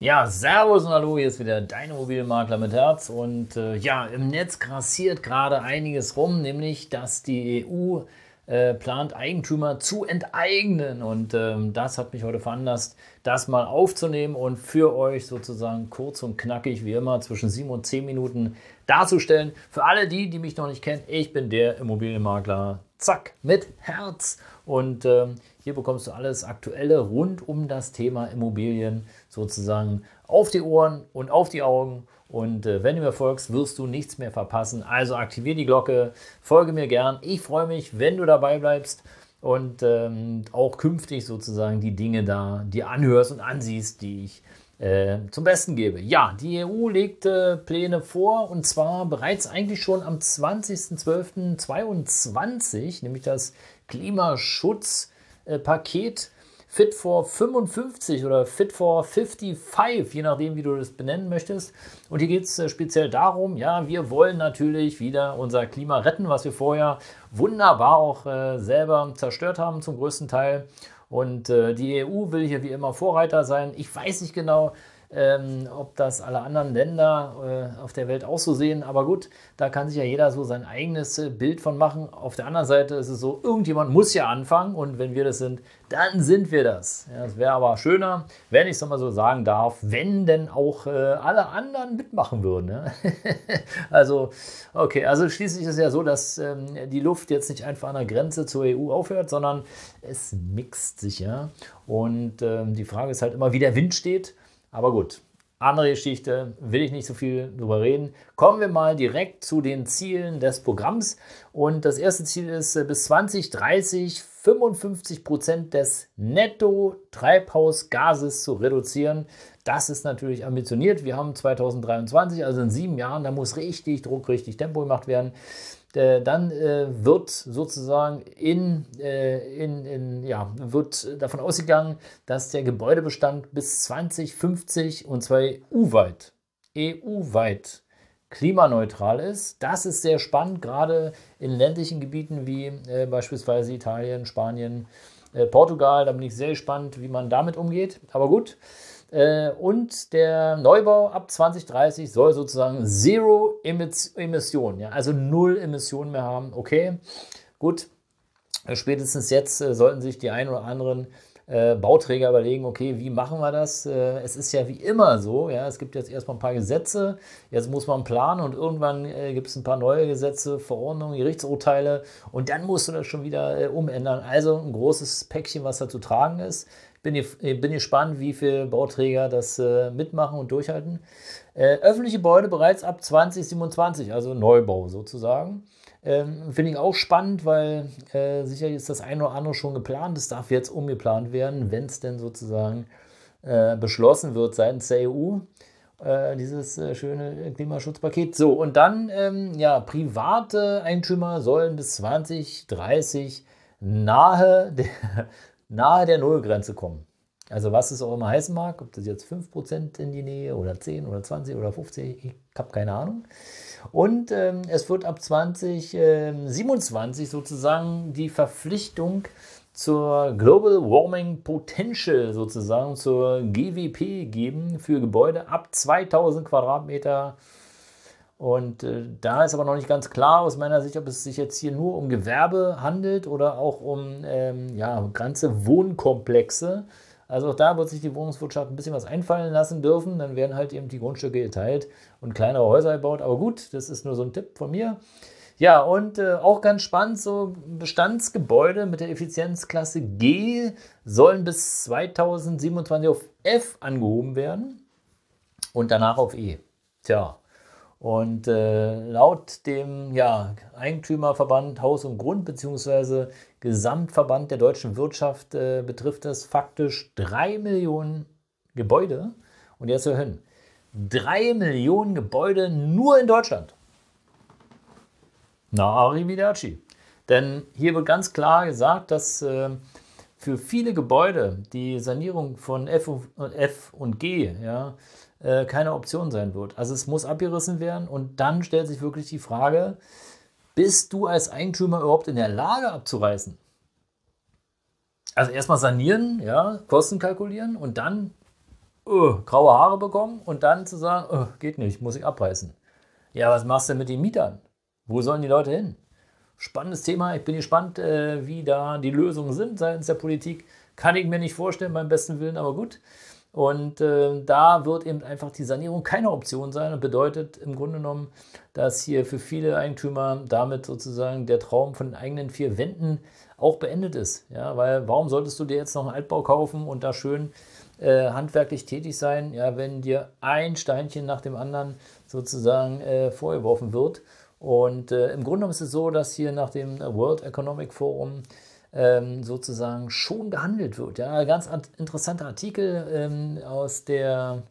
Ja, Servus und Hallo, hier ist wieder dein Immobilienmakler mit Herz. Und äh, ja, im Netz grassiert gerade einiges rum, nämlich dass die EU äh, plant, Eigentümer zu enteignen. Und ähm, das hat mich heute veranlasst, das mal aufzunehmen und für euch sozusagen kurz und knackig, wie immer, zwischen sieben und zehn Minuten darzustellen. Für alle die, die mich noch nicht kennen, ich bin der Immobilienmakler, zack, mit Herz. Und ähm, hier bekommst du alles Aktuelle rund um das Thema Immobilien sozusagen auf die Ohren und auf die Augen. Und äh, wenn du mir folgst, wirst du nichts mehr verpassen. Also aktiviere die Glocke, folge mir gern. Ich freue mich, wenn du dabei bleibst und ähm, auch künftig sozusagen die Dinge da dir anhörst und ansiehst, die ich äh, zum Besten gebe. Ja, die EU legte Pläne vor und zwar bereits eigentlich schon am 20.12.22, nämlich das Klimaschutz äh, Fit for 55 oder Fit for 55, je nachdem, wie du das benennen möchtest. Und hier geht es äh, speziell darum, ja, wir wollen natürlich wieder unser Klima retten, was wir vorher wunderbar auch selber zerstört haben zum größten Teil. Und äh, die EU will hier wie immer Vorreiter sein. Ich weiß nicht genau, ähm, ob das alle anderen Länder äh, auf der Welt auch so sehen. Aber gut, da kann sich ja jeder so sein eigenes äh, Bild von machen. Auf der anderen Seite ist es so, irgendjemand muss ja anfangen und wenn wir das sind, dann sind wir das. Ja, es wäre aber schöner, wenn ich es nochmal so sagen darf, wenn denn auch äh, alle anderen mitmachen würden. Ja? also, okay, also schließlich ist es ja so, dass ähm, die Luft jetzt nicht einfach an der Grenze zur EU aufhört, sondern es mixt sich ja. Und ähm, die Frage ist halt immer, wie der Wind steht. Aber gut, andere Geschichte, will ich nicht so viel drüber reden. Kommen wir mal direkt zu den Zielen des Programms. Und das erste Ziel ist, äh, bis 2030 55 Prozent des Netto-Treibhausgases zu reduzieren. Das ist natürlich ambitioniert. Wir haben 2023, also in sieben Jahren, da muss richtig Druck, richtig Tempo gemacht werden. Äh, dann äh, wird sozusagen in, äh, in, in, ja, wird davon ausgegangen, dass der Gebäudebestand bis 2050 und zwar EU-weit, EU-weit klimaneutral ist. Das ist sehr spannend, gerade in ländlichen Gebieten wie äh, beispielsweise Italien, Spanien, äh, Portugal. Da bin ich sehr gespannt, wie man damit umgeht. Aber gut, und der Neubau ab 2030 soll sozusagen Zero Emissionen, ja, also null Emissionen mehr haben. Okay, gut. Äh, spätestens jetzt äh, sollten sich die ein oder anderen äh, Bauträger überlegen, okay, wie machen wir das? Äh, es ist ja wie immer so, ja, es gibt jetzt erstmal ein paar Gesetze, jetzt muss man planen und irgendwann äh, gibt es ein paar neue Gesetze, Verordnungen, Gerichtsurteile und dann musst du das schon wieder äh, umändern. Also ein großes Päckchen, was da zu tragen ist. Bin, bin gespannt, wie viele Bauträger das äh, mitmachen und durchhalten. Äh, öffentliche Gebäude bereits ab 2027, also Neubau sozusagen. Ähm, Finde ich auch spannend, weil äh, sicherlich ist das eine oder andere schon geplant. Das darf jetzt umgeplant werden, wenn es denn sozusagen äh, beschlossen wird seitens der EU. Äh, dieses äh, schöne Klimaschutzpaket. So, und dann, ähm, ja, private Eigentümer sollen bis 2030 nahe der, nahe der Nullgrenze kommen. Also was es auch immer heißen mag, ob das jetzt 5% in die Nähe oder 10 oder 20 oder 50, ich habe keine Ahnung. Und ähm, es wird ab 2027 ähm, sozusagen die Verpflichtung zur Global Warming Potential sozusagen, zur GWP geben für Gebäude ab 2000 Quadratmeter und äh, da ist aber noch nicht ganz klar aus meiner Sicht, ob es sich jetzt hier nur um Gewerbe handelt oder auch um ähm, ja, ganze Wohnkomplexe. Also auch da wird sich die Wohnungswirtschaft ein bisschen was einfallen lassen dürfen. Dann werden halt eben die Grundstücke geteilt und kleinere Häuser gebaut. Aber gut, das ist nur so ein Tipp von mir. Ja, und äh, auch ganz spannend, so Bestandsgebäude mit der Effizienzklasse G sollen bis 2027 auf F angehoben werden und danach auf E. Tja, und äh, laut dem ja, Eigentümerverband Haus und Grund bzw. Gesamtverband der deutschen Wirtschaft äh, betrifft das faktisch drei Millionen Gebäude. Und jetzt hören, drei Millionen Gebäude nur in Deutschland. Na, arrivederci. Denn hier wird ganz klar gesagt, dass äh, für viele Gebäude die Sanierung von F und, F und G ja, äh, keine Option sein wird. Also es muss abgerissen werden und dann stellt sich wirklich die Frage, bist du als Eigentümer überhaupt in der Lage abzureißen? Also erstmal sanieren, ja, Kosten kalkulieren und dann uh, graue Haare bekommen und dann zu sagen, uh, geht nicht, muss ich abreißen. Ja, was machst du mit den Mietern? Wo sollen die Leute hin? Spannendes Thema. Ich bin gespannt, äh, wie da die Lösungen sind seitens der Politik. Kann ich mir nicht vorstellen, beim besten Willen, aber gut. Und äh, da wird eben einfach die Sanierung keine Option sein und bedeutet im Grunde genommen, dass hier für viele Eigentümer damit sozusagen der Traum von eigenen vier Wänden auch beendet ist. Ja, weil warum solltest du dir jetzt noch einen Altbau kaufen und da schön äh, handwerklich tätig sein, ja, wenn dir ein Steinchen nach dem anderen sozusagen äh, vorgeworfen wird? Und äh, im Grunde genommen ist es so, dass hier nach dem World Economic Forum ähm, sozusagen schon gehandelt wird. Ja, ganz interessanter Artikel ähm, aus der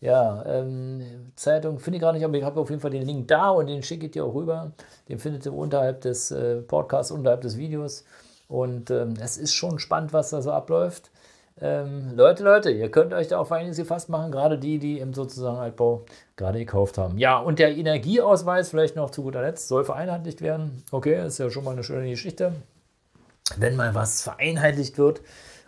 ja, ähm, Zeitung, finde ich gerade nicht, aber ich habe auf jeden Fall den Link da und den schicke ich dir auch rüber. Den findet ihr unterhalb des äh, Podcasts, unterhalb des Videos. Und ähm, es ist schon spannend, was da so abläuft. Ähm, Leute, Leute, ihr könnt euch da auf einiges gefasst machen, gerade die, die im sozusagen Altbau gerade gekauft haben. Ja, und der Energieausweis, vielleicht noch zu guter Letzt, soll vereinheitlicht werden. Okay, ist ja schon mal eine schöne Geschichte. Wenn mal was vereinheitlicht wird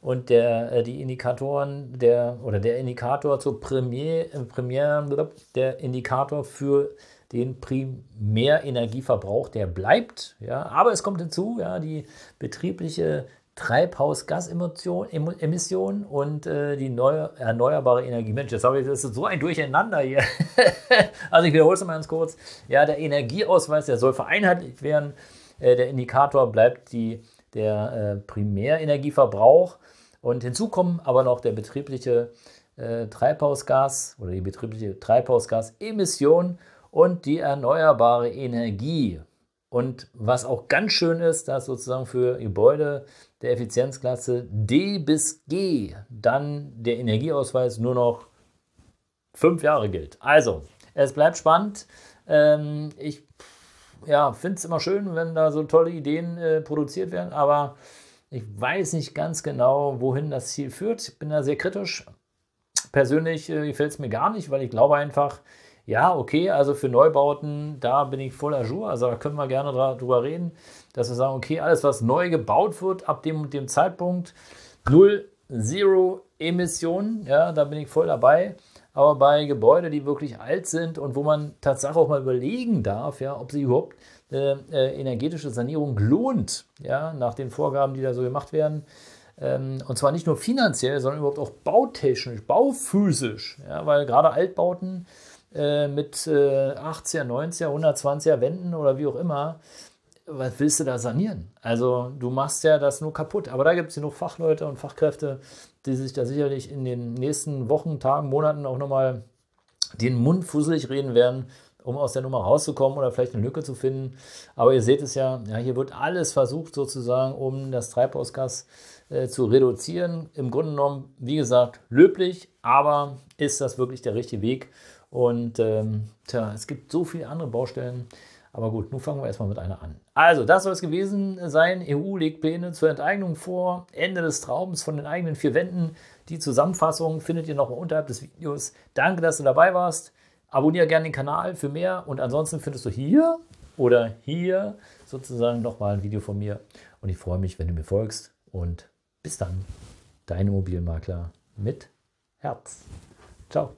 und der, äh, die Indikatoren, der oder der Indikator zur Premier, äh, Premier, der Indikator für den Primärenergieverbrauch, der bleibt. Ja, aber es kommt hinzu, ja, die betriebliche Treibhausgasemissionen und äh, die neue, erneuerbare Energie. Mensch, jetzt habe ich das ist so ein Durcheinander hier. also ich wiederhole es mal ganz kurz. Ja, der Energieausweis, der soll vereinheitlicht werden. Äh, der Indikator bleibt die, der äh, Primärenergieverbrauch. Und hinzu kommen aber noch der betriebliche äh, Treibhausgas oder die betriebliche Treibhausgasemission und die erneuerbare Energie. Und was auch ganz schön ist, dass sozusagen für Gebäude der Effizienzklasse D bis G dann der Energieausweis nur noch fünf Jahre gilt. Also, es bleibt spannend. Ähm, ich ja, finde es immer schön, wenn da so tolle Ideen äh, produziert werden, aber ich weiß nicht ganz genau, wohin das Ziel führt. Ich bin da sehr kritisch. Persönlich äh, gefällt es mir gar nicht, weil ich glaube einfach, ja, okay, also für Neubauten, da bin ich voll ajour. Also da können wir gerne drüber reden, dass wir sagen, okay, alles, was neu gebaut wird, ab dem dem Zeitpunkt null, zero Emissionen, ja, da bin ich voll dabei. Aber bei Gebäuden, die wirklich alt sind und wo man tatsächlich auch mal überlegen darf, ja, ob sie überhaupt äh, äh, energetische Sanierung lohnt, ja, nach den Vorgaben, die da so gemacht werden, ähm, und zwar nicht nur finanziell, sondern überhaupt auch bautechnisch, bauphysisch, ja, weil gerade Altbauten äh, mit äh, 80er, 90er, 120er Wänden oder wie auch immer, was willst du da sanieren? Also du machst ja das nur kaputt. Aber da gibt es genug Fachleute und Fachkräfte, die sich da sicherlich in den nächsten Wochen, Tagen, Monaten auch nochmal den Mund fusselig reden werden, um aus der Nummer rauszukommen oder vielleicht eine Lücke zu finden. Aber ihr seht es ja, ja hier wird alles versucht sozusagen, um das Treibhausgas äh, zu reduzieren. Im Grunde genommen, wie gesagt, löblich, aber ist das wirklich der richtige Weg? Und ähm, tja, es gibt so viele andere Baustellen. Aber gut, nun fangen wir erstmal mit einer an. Also, das soll es gewesen sein. EU legt Pläne zur Enteignung vor. Ende des Traums von den eigenen vier Wänden. Die Zusammenfassung findet ihr nochmal unterhalb des Videos. Danke, dass du dabei warst. Abonniere gerne den Kanal für mehr. Und ansonsten findest du hier oder hier sozusagen nochmal ein Video von mir. Und ich freue mich, wenn du mir folgst. Und bis dann, dein Immobilienmakler mit Herz. Ciao.